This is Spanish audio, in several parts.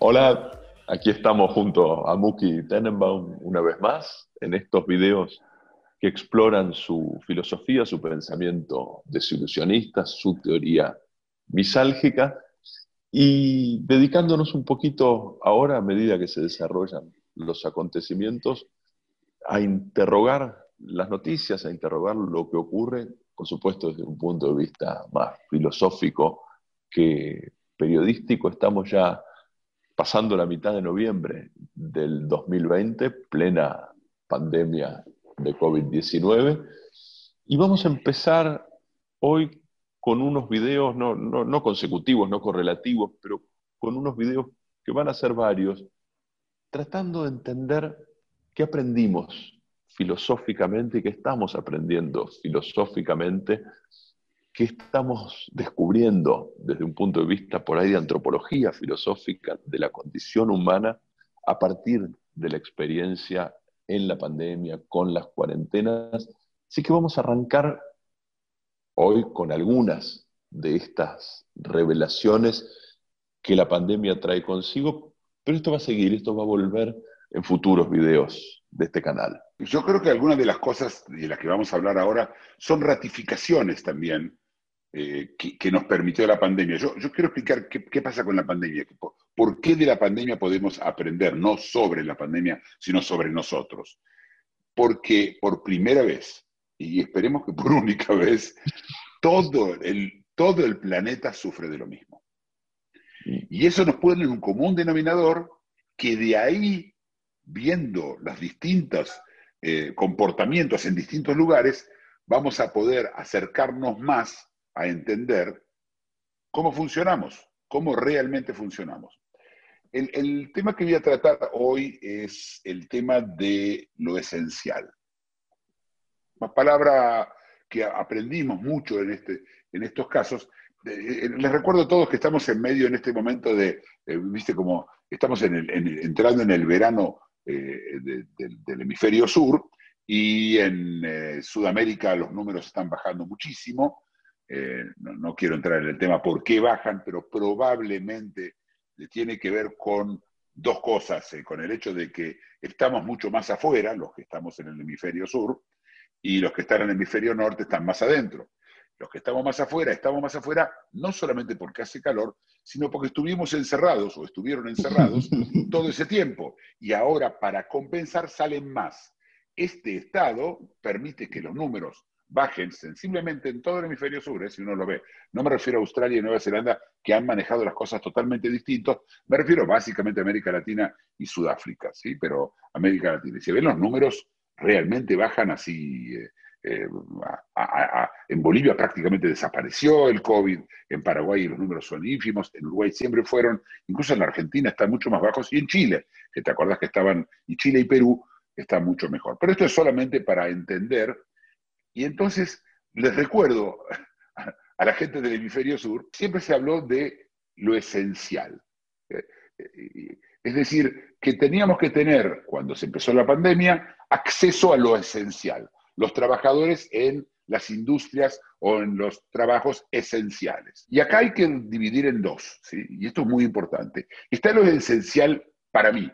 Hola, aquí estamos junto a Muki Tenenbaum una vez más en estos videos que exploran su filosofía, su pensamiento desilusionista, su teoría misálgica y dedicándonos un poquito ahora, a medida que se desarrollan los acontecimientos, a interrogar las noticias, a interrogar lo que ocurre, por supuesto desde un punto de vista más filosófico que periodístico. Estamos ya pasando la mitad de noviembre del 2020, plena pandemia de COVID-19, y vamos a empezar hoy con unos videos, no, consecutivos, no correlativos, pero con unos videos que van a ser varios, tratando de entender qué aprendimos filosóficamente y qué estamos aprendiendo filosóficamente, qué estamos descubriendo desde un punto de vista por ahí de antropología filosófica de la condición humana a partir de la experiencia en la pandemia, con las cuarentenas. Así que vamos a arrancar hoy con algunas de estas revelaciones que la pandemia trae consigo, pero esto va a seguir, esto va a volver en futuros videos de este canal. Yo creo que algunas de las cosas de las que vamos a hablar ahora son ratificaciones también eh, que, nos permitió la pandemia. Yo, quiero explicar qué, qué, pasa con la pandemia, por, por qué de la pandemia podemos aprender, no sobre la pandemia, sino sobre nosotros. Porque por primera vez, y esperemos que por única vez, todo el, todo el planeta sufre de lo mismo. Y eso nos pone en un común denominador que de ahí, viendo los distintos eh, comportamientos en distintos lugares, vamos a poder acercarnos más a entender cómo funcionamos, cómo realmente funcionamos. El, el, tema que voy a tratar hoy es el tema de lo esencial. Palabra que aprendimos mucho en, este, en estos casos. Eh, les recuerdo a todos que estamos en medio en este momento de, eh, viste, como estamos entrando en el verano eh, de, de, del hemisferio sur y en Sudamérica los números están bajando muchísimo. No, no, quiero entrar en el tema por qué bajan, pero probablemente tiene que ver con dos cosas, con el hecho de que estamos mucho más afuera, los que estamos en el hemisferio sur, y los que están en el hemisferio norte están más adentro. Los que estamos más afuera, estamos más afuera no solamente porque hace calor, sino porque estuvimos encerrados o estuvieron encerrados todo ese tiempo. Y ahora para compensar salen más. Este estado permite que los números bajen sensiblemente en todo el hemisferio sur, ¿eh? si uno lo ve. No me refiero a Australia y Nueva Zelanda, que han manejado las cosas totalmente distintos. Me refiero básicamente a América Latina y Sudáfrica, ¿sí? Pero América Latina. Y si ven los números, realmente bajan así. Eh, eh, en Bolivia prácticamente desapareció el COVID, en Paraguay los números son ínfimos, en Uruguay siempre fueron, incluso en la Argentina están mucho más bajos, y en Chile, que te acordás que estaban, y Chile y Perú están mucho mejor. Pero esto es solamente para entender, y entonces les recuerdo a la gente del hemisferio sur, siempre se habló de lo esencial. Eh, es decir, que teníamos que tener, cuando se empezó la pandemia, acceso a lo esencial. Los trabajadores en las industrias o en los trabajos esenciales. Y acá hay que dividir en dos, y esto es muy importante. Está lo esencial para mí,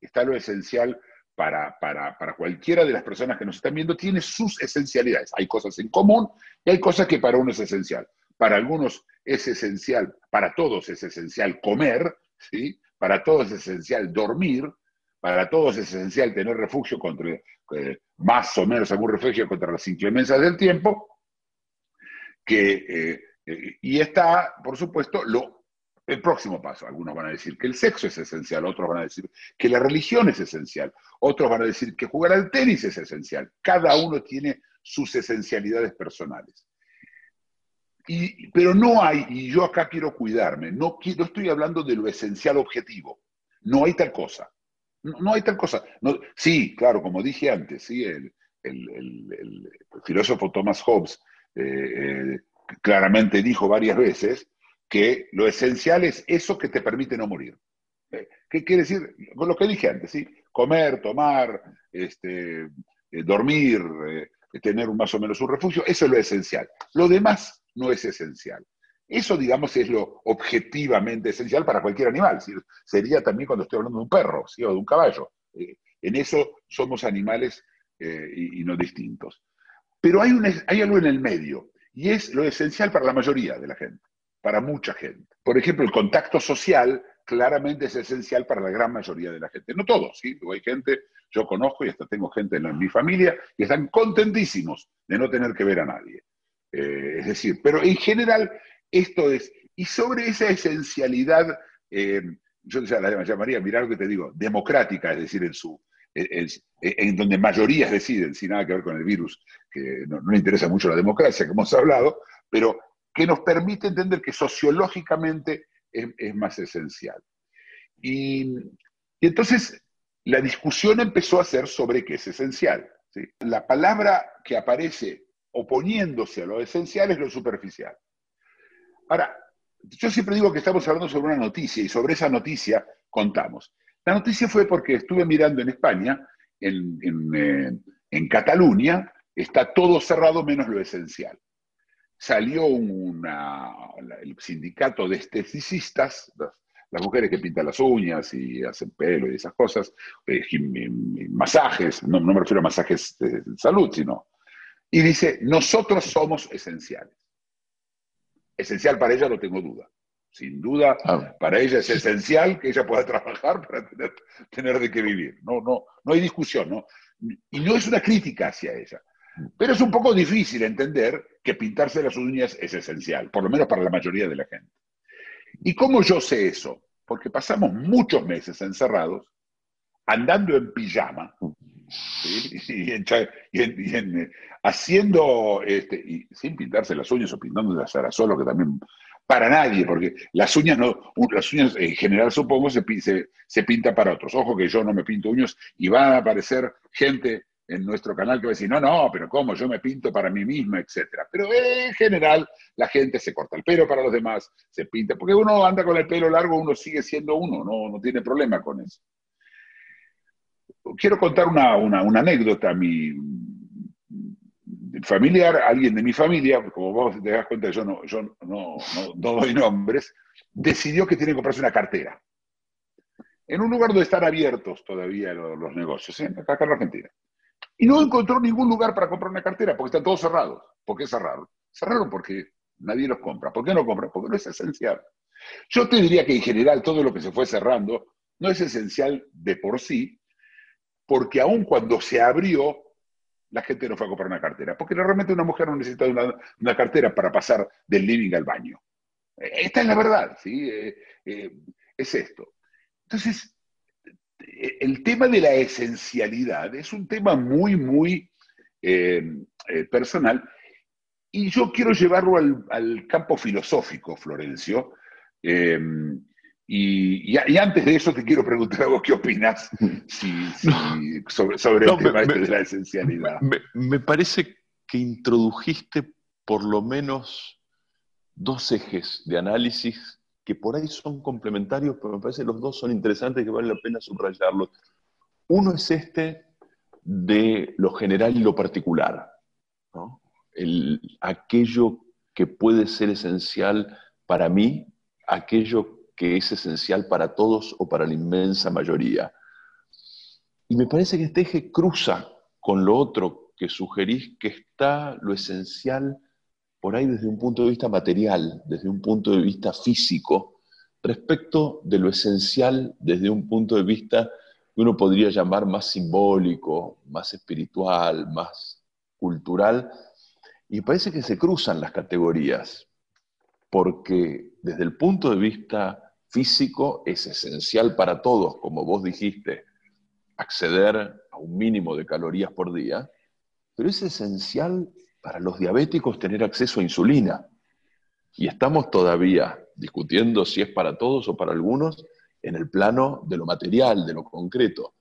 está lo esencial para, para, para, cualquiera de las personas que nos están viendo, tiene sus esencialidades. Hay cosas en común y hay cosas que para uno es esencial. Para algunos es esencial, para todos es esencial comer, ¿sí? para todos es esencial dormir, para todos es esencial tener refugio contra, eh, más o menos algún refugio contra las inclemencias del tiempo, que, eh, eh, y está, por supuesto, lo, el próximo paso. Algunos van a decir que el sexo es esencial, otros van a decir que la religión es esencial, otros van a decir que jugar al tenis es esencial. Cada uno tiene sus esencialidades personales. Y, pero no hay, y yo acá quiero cuidarme, no, no estoy hablando de lo esencial objetivo, no hay tal cosa. No, no hay tal cosa. Sí, claro, como dije antes, sí, el, el, el, filósofo Thomas Hobbes eh, eh, claramente dijo varias veces que lo esencial es eso que te permite no morir. Eh, ¿Qué quiere decir? Con lo que dije antes, ¿sí? Comer, tomar, este, dormir, tener más o menos un refugio, eso es lo esencial. Lo demás no es esencial. Eso, digamos, es lo objetivamente esencial para cualquier animal. Sería también cuando estoy hablando de un perro o de un caballo. en eso somos animales y, no distintos. Pero hay, hay algo en el medio, y es lo esencial para la mayoría de la gente, para mucha gente. Por ejemplo, el contacto social claramente es esencial para la gran mayoría de la gente. No todos, ¿sí? hay gente, yo conozco y hasta tengo gente en, mi familia que están contentísimos de no tener que ver a nadie. Eh, es decir, pero en general esto es, y sobre esa esencialidad, eh, yo la llamaría, mirar lo que te digo, democrática, es decir, en su, en, donde mayorías deciden, sin nada que ver con el virus, que no, le interesa mucho la democracia, que hemos hablado, pero que nos permite entender que sociológicamente es, más esencial. Y, entonces la discusión empezó a ser sobre qué es esencial. La palabra que aparece oponiéndose a lo esencial es lo superficial. Ahora, yo siempre digo que estamos hablando sobre una noticia y sobre esa noticia contamos. La noticia fue porque estuve mirando en España, en, en eh, Cataluña, está todo cerrado menos lo esencial salió el sindicato de esteticistas, las, mujeres que pintan las uñas y hacen pelo y esas cosas, eh, masajes, no, me refiero a masajes de salud, sino, y dice, nosotros somos esenciales. Esencial para ella, no tengo duda. Sin duda, ah. para ella es esencial que ella pueda trabajar para tener, tener de qué vivir. No, no, no hay discusión, ¿no? Y no es una crítica hacia ella. Pero es un poco difícil entender que pintarse las uñas es esencial, por lo menos para la mayoría de la gente. ¿Y cómo yo sé eso? Porque pasamos muchos meses encerrados, andando en pijama, y, haciendo, este, y sin pintarse las uñas o pintando las solo que también para nadie, porque las uñas no, las uñas en general supongo se, se, pinta para otros. Ojo que yo no me pinto uñas y van a aparecer gente en nuestro canal que va a decir, no, no, pero ¿cómo? Yo me pinto para mí mismo, etcétera. Pero en general la gente se corta el pelo para los demás, se pinta, porque uno anda con el pelo largo, uno sigue siendo uno, no, no tiene problema con eso. Quiero contar una, anécdota. Mi familiar, alguien de mi familia, como vos te das cuenta, yo no, yo no, doy nombres, decidió que tiene que comprarse una cartera. En un lugar donde están abiertos todavía los, negocios, ¿eh? acá en Argentina. Y no encontró ningún lugar para comprar una cartera, porque están todos cerrados. ¿Por qué cerraron? Cerraron porque nadie los compra. ¿Por qué no compra? Porque no es esencial. Yo te diría que en general todo lo que se fue cerrando no es esencial de por sí, porque aun cuando se abrió, la gente no fue a comprar una cartera, porque realmente una mujer no necesita una, cartera para pasar del living al baño. Esta es la verdad, ¿sí? Eh, eh, es esto. Entonces, el tema de la esencialidad es un tema muy, muy eh, eh, personal y yo quiero llevarlo al, campo filosófico, Florencio. Eh, y, antes de eso te quiero preguntar a vos qué opinas sobre, el tema este de la esencialidad. me parece que introdujiste por lo menos dos ejes de análisis que por ahí son complementarios, pero me parece que los dos son interesantes que vale la pena subrayarlos. Uno es este de lo general y lo particular, El, aquello que puede ser esencial para mí, aquello que es esencial para todos o para la inmensa mayoría. Y me parece que este eje cruza con lo otro que sugerís, que está lo esencial por ahí desde un punto de vista material, desde un punto de vista físico, respecto de lo esencial desde un punto de vista que uno podría llamar más simbólico, más espiritual, más cultural, y parece que se cruzan las categorías, porque desde el punto de vista físico es esencial para todos, como vos dijiste, acceder a un mínimo de calorías por día, pero es esencial para los diabéticos tener acceso a insulina. Y estamos todavía discutiendo si es para todos o para algunos en el plano de lo material, de lo concreto.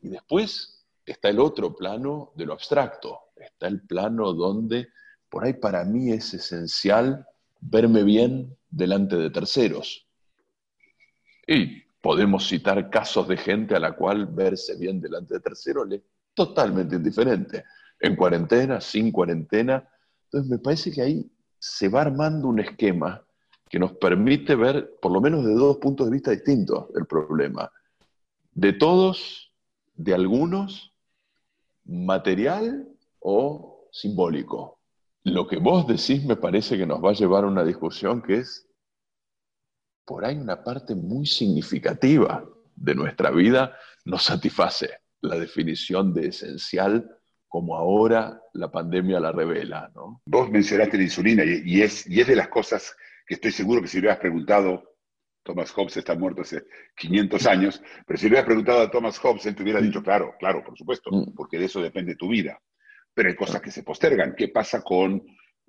Y después está el otro plano de lo abstracto, está el plano donde por ahí para mí es esencial verme bien delante de terceros. Y podemos citar casos de gente a la cual verse bien delante de terceros le es totalmente indiferente. En cuarentena, sin cuarentena. Entonces me parece que ahí se va armando un esquema que nos permite ver, por lo menos de dos puntos de vista distintos, el problema. De todos, de algunos, material o simbólico. Lo que vos decís me parece que nos va a llevar a una discusión que es, por ahí una parte muy significativa de nuestra vida nos satisface la definición de esencial como ahora la pandemia la revela. ¿no? Vos mencionaste la insulina y, es, y es de las cosas que estoy seguro que si le hubieras preguntado, Thomas Hobbes está muerto hace 500 años, pero si le hubieras preguntado a Thomas Hobbes, él te hubiera dicho, claro, claro, por supuesto, Mm. porque de eso depende tu vida. Pero hay cosas que se postergan. ¿Qué pasa con,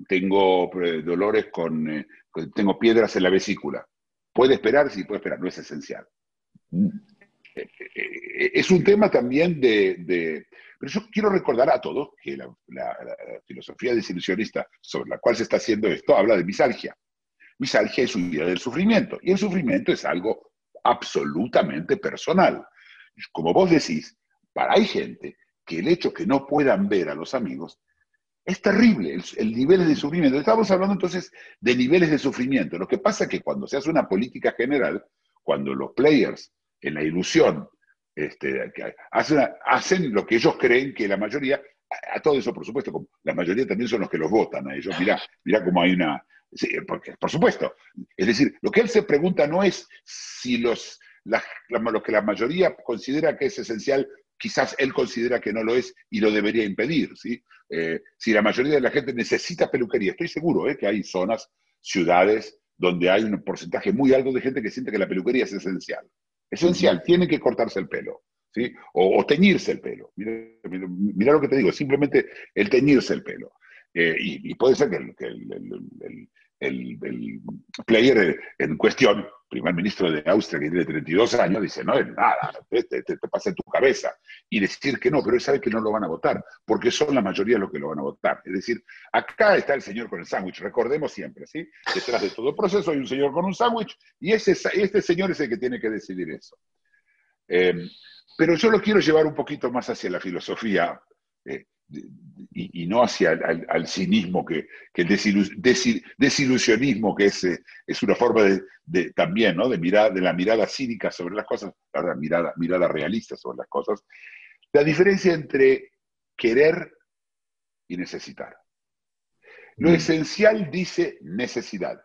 tengo eh, dolores con, eh, con- tengo piedras en la vesícula? ¿Puede esperar? Sí, puede esperar, no es esencial. Mm. Eh, es un tema también de, de- Pero yo quiero recordar a todos que la, la- la filosofía desilusionista sobre la cual se está haciendo esto habla de misalgia. Misalgia es huida del sufrimiento, y el sufrimiento es algo absolutamente personal. Como vos decís, para hay gente que el hecho que no puedan ver a los amigos es terrible, el, el nivel de sufrimiento. Estamos hablando entonces de niveles de sufrimiento. Lo que pasa es que cuando se hace una política general, cuando los players en la ilusión este, hacen, hacen lo que ellos creen que la mayoría, a, a todo eso por supuesto, la mayoría también son los que los votan a ellos. Mirá, mirá cómo hay una... porque, por supuesto. Es decir, lo que él se pregunta no es si los, la- que la mayoría considera que es esencial, quizás él considera que no lo es y lo debería impedir. ¿sí? Eh, si la mayoría de la gente necesita peluquería, estoy seguro ¿eh? que hay zonas, ciudades, donde hay un porcentaje muy alto de gente que siente que la peluquería es esencial. Esencial, tiene que cortarse el pelo, ¿sí? O, o teñirse el pelo. Mira, lo que te digo, simplemente el teñirse el pelo. Eh, y, y puede ser que el, que el- el- el- player en cuestión, primer ministro de Austria que tiene 32 años, dice, no es nada, te, te- pasa en tu cabeza. Y decir que no, pero él sabe que no lo van a votar, porque son la mayoría los que lo van a votar. Es decir, acá está el señor con el sándwich, recordemos siempre, ¿sí? Detrás de todo proceso hay un señor con un sándwich y ese, este señor es el que tiene que decidir eso. Eh, pero yo lo quiero llevar un poquito más hacia la filosofía eh, y, y no hacia el, al, al cinismo, que, que el desilu- desi- desilusionismo, que es, eh, es una forma de, de- también ¿no? de, mirar, de la mirada cínica sobre las cosas, la mirada, mirada realista sobre las cosas. La diferencia entre querer y necesitar. Lo Mm. esencial dice necesidad.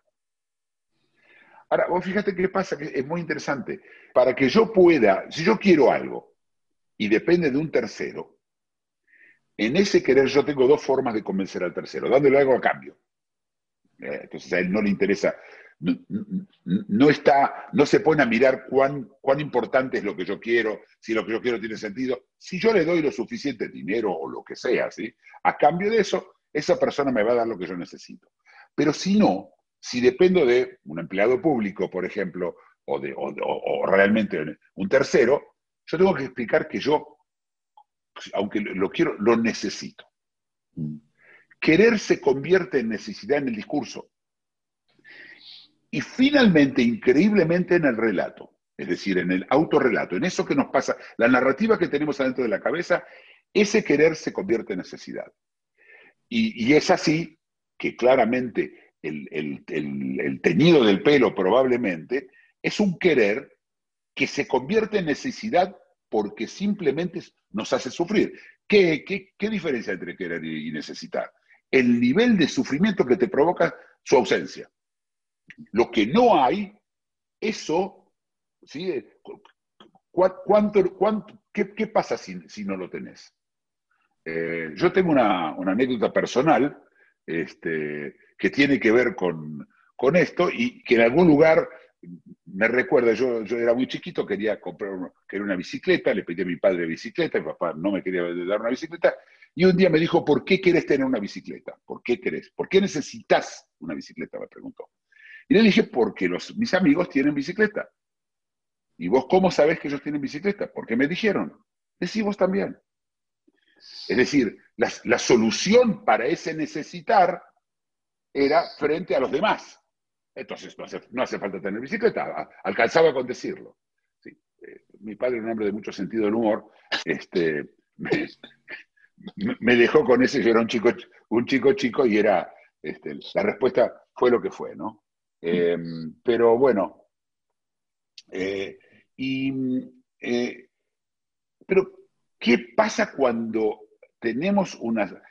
Ahora, vos fíjate qué pasa, que es muy interesante. Para que yo pueda, si yo quiero algo y depende de un tercero, en ese querer yo tengo dos formas de convencer al tercero, dándole algo a cambio. Eh, Entonces a él no le interesa, no, está, no se pone a mirar cuán, importante es lo que yo quiero, si lo que yo quiero tiene sentido. Si yo le doy lo suficiente dinero o lo que sea, ¿sí? a cambio de eso, esa persona me va a dar lo que yo necesito. Pero si no, si dependo de un empleado público, por ejemplo, o, de, o realmente un tercero, yo tengo que explicar que yo, aunque lo quiero, lo necesito. Querer se convierte en necesidad en el discurso. Y finalmente, increíblemente, en el relato, es decir, en el autorrelato, en eso que nos pasa, la narrativa que tenemos adentro de la cabeza, ese querer se convierte en necesidad. Y, es así que claramente el- el teñido del pelo probablemente es un querer que se convierte en necesidad porque simplemente nos hace sufrir. ¿Qué, qué, qué diferencia entre querer y, necesitar? El nivel de sufrimiento que te provoca su ausencia. Lo que no hay, eso, ¿sí? ¿Cu- cu- ¿Cuánto, cuánto, qué, qué pasa si, si no lo tenés? Eh, yo tengo una, una anécdota personal este, que tiene que ver con, con esto y que en algún lugar me recuerda, yo, yo era muy chiquito, quería comprar una, quería una bicicleta, le pedí a mi padre bicicleta, mi papá no me quería dar una bicicleta, y un día me dijo, ¿por qué querés tener una bicicleta? ¿Por qué querés? ¿Por qué necesitas una bicicleta? Me preguntó. Y le dije, porque los, mis amigos tienen bicicleta. ¿Y vos cómo sabés que ellos tienen bicicleta? Porque me dijeron. Decí vos también. Es decir, la, la solución para ese necesitar era frente a los demás. Entonces no hace, falta tener bicicleta, alcanzaba con decirlo. Sí. Eh, mi padre, un hombre de mucho sentido del humor, este, me, dejó con ese, yo era un chico, un chico chico y era, este, la respuesta fue lo que fue, ¿no? Eh, pero bueno, eh, pero ¿qué pasa cuando tenemos una...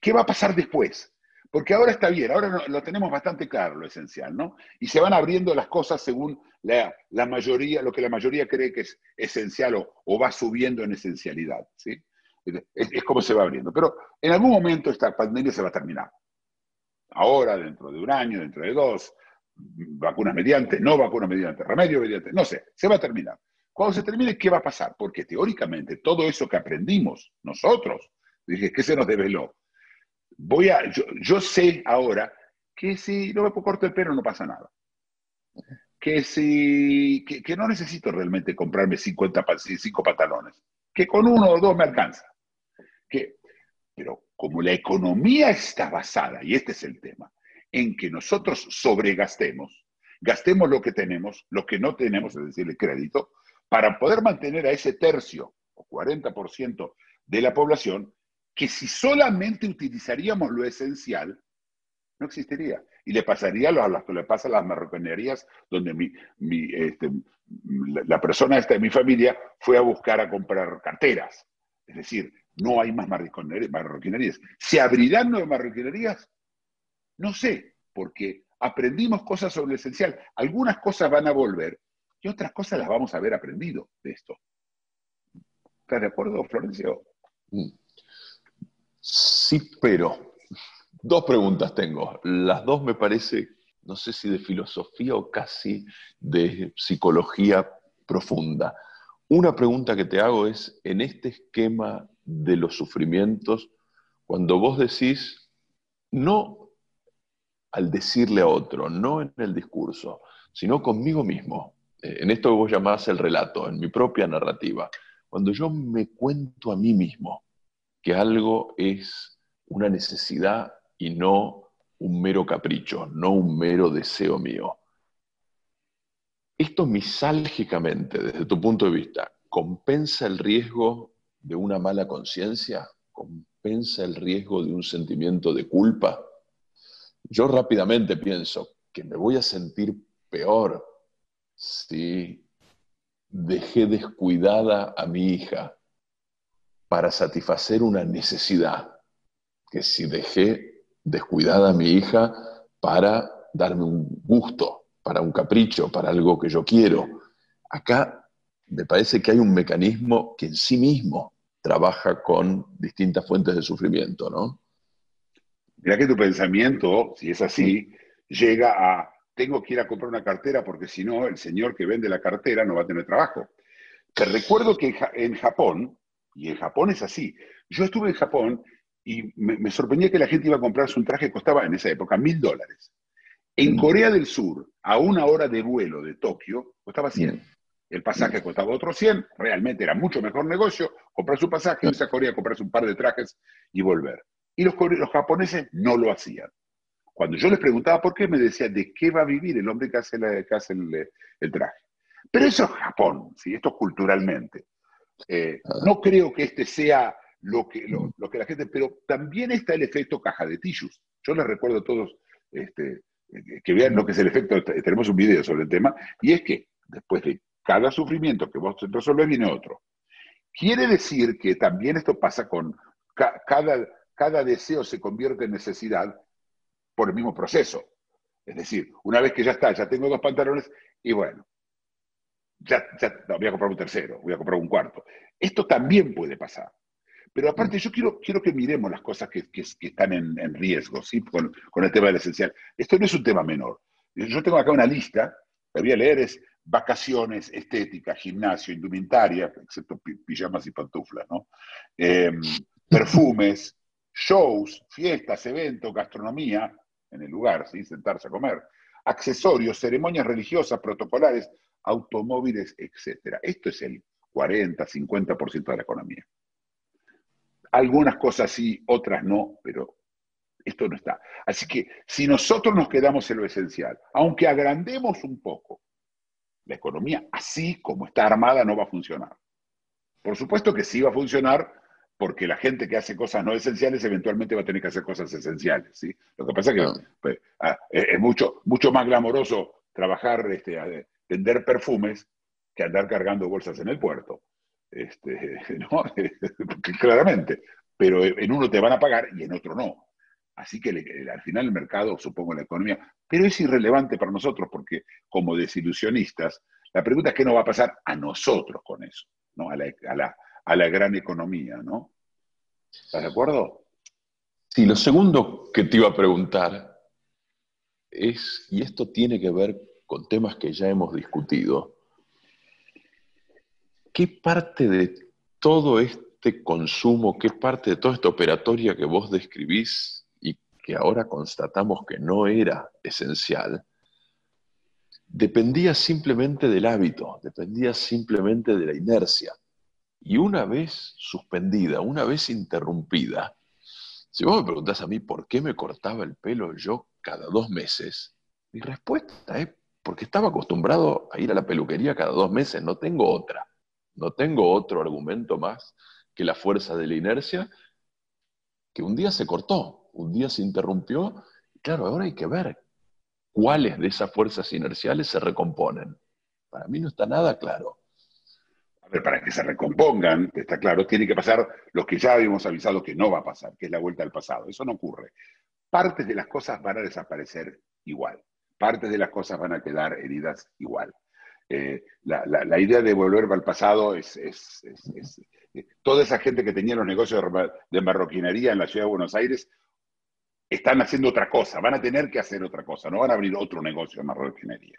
¿Qué va a pasar después? Porque ahora está bien, ahora lo tenemos bastante claro lo esencial, ¿no? Y se van abriendo las cosas según la, mayoría, lo que la mayoría cree que es esencial o, va subiendo en esencialidad, ¿sí? Es, como se va abriendo. Pero en algún momento esta pandemia se va a terminar. Ahora, dentro de un año, dentro de dos, vacunas mediante, no vacunas mediante, remedio mediante, no sé, se va a terminar. Cuando se termine, ¿qué va a pasar? Porque teóricamente todo eso que aprendimos nosotros, dije, ¿qué se nos develó? Voy a, yo, sé ahora que si no me corto el pelo no pasa nada. Que, si, que, no necesito realmente comprarme 50, 5 pantalones, que con uno o dos me alcanza. Que, pero como la economía está basada, y este es el tema, en que nosotros sobregastemos, gastemos lo que tenemos, lo que no tenemos, es decir, el crédito, para poder mantener a ese tercio o 40% de la población que si solamente utilizaríamos lo esencial, no existiría. Y le pasaría a las que le pasa a las marroquinerías, donde mi, este, la persona esta de mi familia fue a buscar a comprar carteras. Es decir, no hay más marroquinerías. ¿Se abrirán nuevas marroquinerías? No sé, porque aprendimos cosas sobre lo esencial. Algunas cosas van a volver y otras cosas las vamos a haber aprendido de esto. ¿Estás de acuerdo, Florencio? Mm. Sí, pero dos preguntas tengo. Las dos me parece, no sé si de filosofía o casi de psicología profunda. Una pregunta que te hago es, en este esquema de los sufrimientos, cuando vos decís, no al decirle a otro, no en el discurso, sino conmigo mismo, eh, en esto que vos llamás el relato, en mi propia narrativa, cuando yo me cuento a mí mismo, que algo es una necesidad y no un mero capricho, no un mero deseo mío. Esto misálgicamente, desde tu punto de vista, ¿compensa el riesgo de una mala conciencia? ¿Compensa el riesgo de un sentimiento de culpa? Yo rápidamente pienso que me voy a sentir peor si dejé descuidada a mi hija para satisfacer una necesidad, que si dejé descuidada a mi hija para darme un gusto, para un capricho, para algo que yo quiero. Acá me parece que hay un mecanismo que en sí mismo trabaja con distintas fuentes de sufrimiento, ¿no? Mira que tu pensamiento, si es así, llega a, tengo que ir a comprar una cartera porque si no, el señor que vende la cartera no va a tener trabajo. Te recuerdo que en Japón, y en Japón es así. Yo estuve en Japón y me, sorprendía que la gente iba a comprarse un traje que costaba en esa época mil dólares. En. Corea del Sur, a una hora de vuelo de Tokio, costaba 100. El pasaje costaba otro 100, realmente era mucho mejor negocio comprar su pasaje, irse a Corea, comprarse un par de trajes y volver. Y los, los japoneses no lo hacían. Cuando yo les preguntaba por qué, me decían, ¿de qué va a vivir el hombre que hace, el, traje? Pero eso es Japón, ¿sí? esto es culturalmente. Eh, no creo que este sea lo que, lo, que la gente, pero también está el efecto caja de tillus. Yo les recuerdo a todos este, que vean lo que es el efecto, tenemos un video sobre el tema, y es que después de cada sufrimiento que vos resolvés viene otro. Quiere decir que también esto pasa con cada, cada deseo se convierte en necesidad por el mismo proceso. Es decir, una vez que ya está, ya tengo dos pantalones, y bueno, ya, voy a comprar un tercero, voy a comprar un cuarto. Esto también puede pasar. Pero aparte, yo quiero, quiero que miremos las cosas que, están en, riesgo, ¿sí? Con, el tema del esencial. Esto no es un tema menor. Yo tengo acá una lista, la voy a leer, es vacaciones, estética, gimnasio, indumentaria, excepto pijamas y pantuflas, ¿no? Em, perfumes, shows, fiestas, eventos, gastronomía, en el lugar, ¿sí? sentarse a comer, accesorios, ceremonias religiosas, protocolares, automóviles, etc. Esto es el 40, 50% de la economía. Algunas cosas sí, otras no, pero esto no está. Así que si nosotros nos quedamos en lo esencial, aunque agrandemos un poco, la economía así como está armada no va a funcionar. Por supuesto que sí va a funcionar porque la gente que hace cosas no esenciales eventualmente va a tener que hacer cosas esenciales. ¿sí? Lo que pasa es que pues, ah, es mucho, mucho más glamoroso trabajar, este, vender perfumes que andar cargando bolsas en el puerto. Este, Claramente. Pero en uno te van a pagar y en otro no. Así que al final el mercado, supongo la economía, pero es irrelevante para nosotros porque como desilusionistas, la pregunta es qué nos va a pasar a nosotros con eso, ¿no? a, la, a la gran economía. ¿no? ¿Estás de acuerdo? Sí, lo segundo que te iba a preguntar es, y esto tiene que ver con temas que ya hemos discutido, ¿qué parte de todo este consumo, qué parte de toda esta operatoria que vos describís que ahora constatamos que no era esencial, dependía simplemente del hábito, dependía simplemente de la inercia. Y una vez suspendida, una vez interrumpida, si vos me preguntás a mí por qué me cortaba el pelo yo cada dos meses, mi respuesta es porque estaba acostumbrado a ir a la peluquería cada dos meses, no tengo otra, no tengo otro argumento más que la fuerza de la inercia, que un día se cortó, un día se interrumpió, claro, ahora hay que ver cuáles de esas fuerzas inerciales se recomponen. Para mí no está nada claro. A ver, para que se recompongan, está claro, tiene que pasar lo que ya habíamos avisado que no va a pasar, que es la vuelta al pasado. Eso no ocurre. Partes de las cosas van a desaparecer igual. Partes de las cosas van a quedar heridas igual. Eh, la, idea de volver al pasado es, toda esa gente que tenía los negocios de marroquinería en la ciudad de Buenos Aires están haciendo otra cosa, van a tener que hacer otra cosa, no van a abrir otro negocio de marroquinería.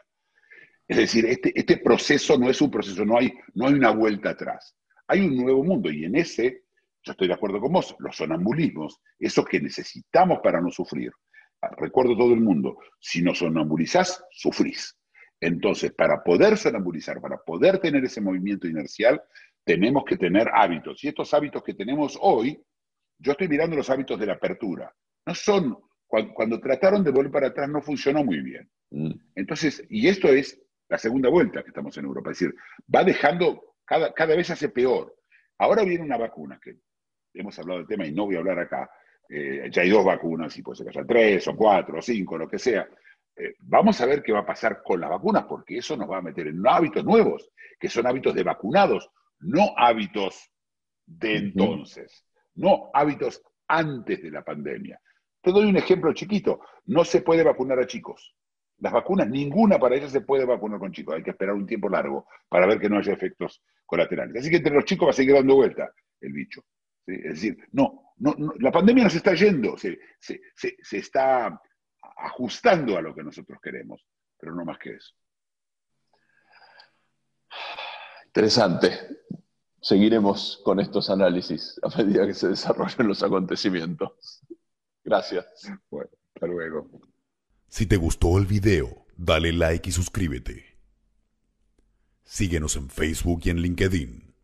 Es decir, este, este proceso no es un proceso, no hay, no hay una vuelta atrás. Hay un nuevo mundo y en ese, yo estoy de acuerdo con vos, los sonambulismos, eso que necesitamos para no sufrir. Recuerdo todo el mundo, si no sonambulizás, sufrís. Entonces, para poder sonambulizar, para poder tener ese movimiento inercial, tenemos que tener hábitos. Y estos hábitos que tenemos hoy, yo estoy mirando los hábitos de la apertura no son, cuando, trataron de volver para atrás no funcionó muy bien. Mm. Entonces, y esto es la segunda vuelta que estamos en Europa, es decir, va dejando, cada, cada vez hace peor. Ahora viene una vacuna, que hemos hablado del tema y no voy a hablar acá, eh, ya hay dos vacunas, y puede ser que haya tres o cuatro o cinco, lo que sea. Eh, vamos a ver qué va a pasar con las vacunas, porque eso nos va a meter en hábitos nuevos, que son hábitos de vacunados, no hábitos de entonces, no hábitos antes de la pandemia. Te doy un ejemplo chiquito. No se puede vacunar a chicos. Las vacunas, ninguna para ellas se puede vacunar con chicos. Hay que esperar un tiempo largo para ver que no haya efectos colaterales. Así que entre los chicos va a seguir dando vuelta el bicho. Es decir, no, no, la pandemia nos está yendo, se, se está ajustando a lo que nosotros queremos, pero no más que eso. Interesante. Seguiremos con estos análisis a medida que se desarrollen los acontecimientos. Gracias. Bueno, hasta luego. Si te gustó el video, dale like y suscríbete. Síguenos en Facebook y en LinkedIn.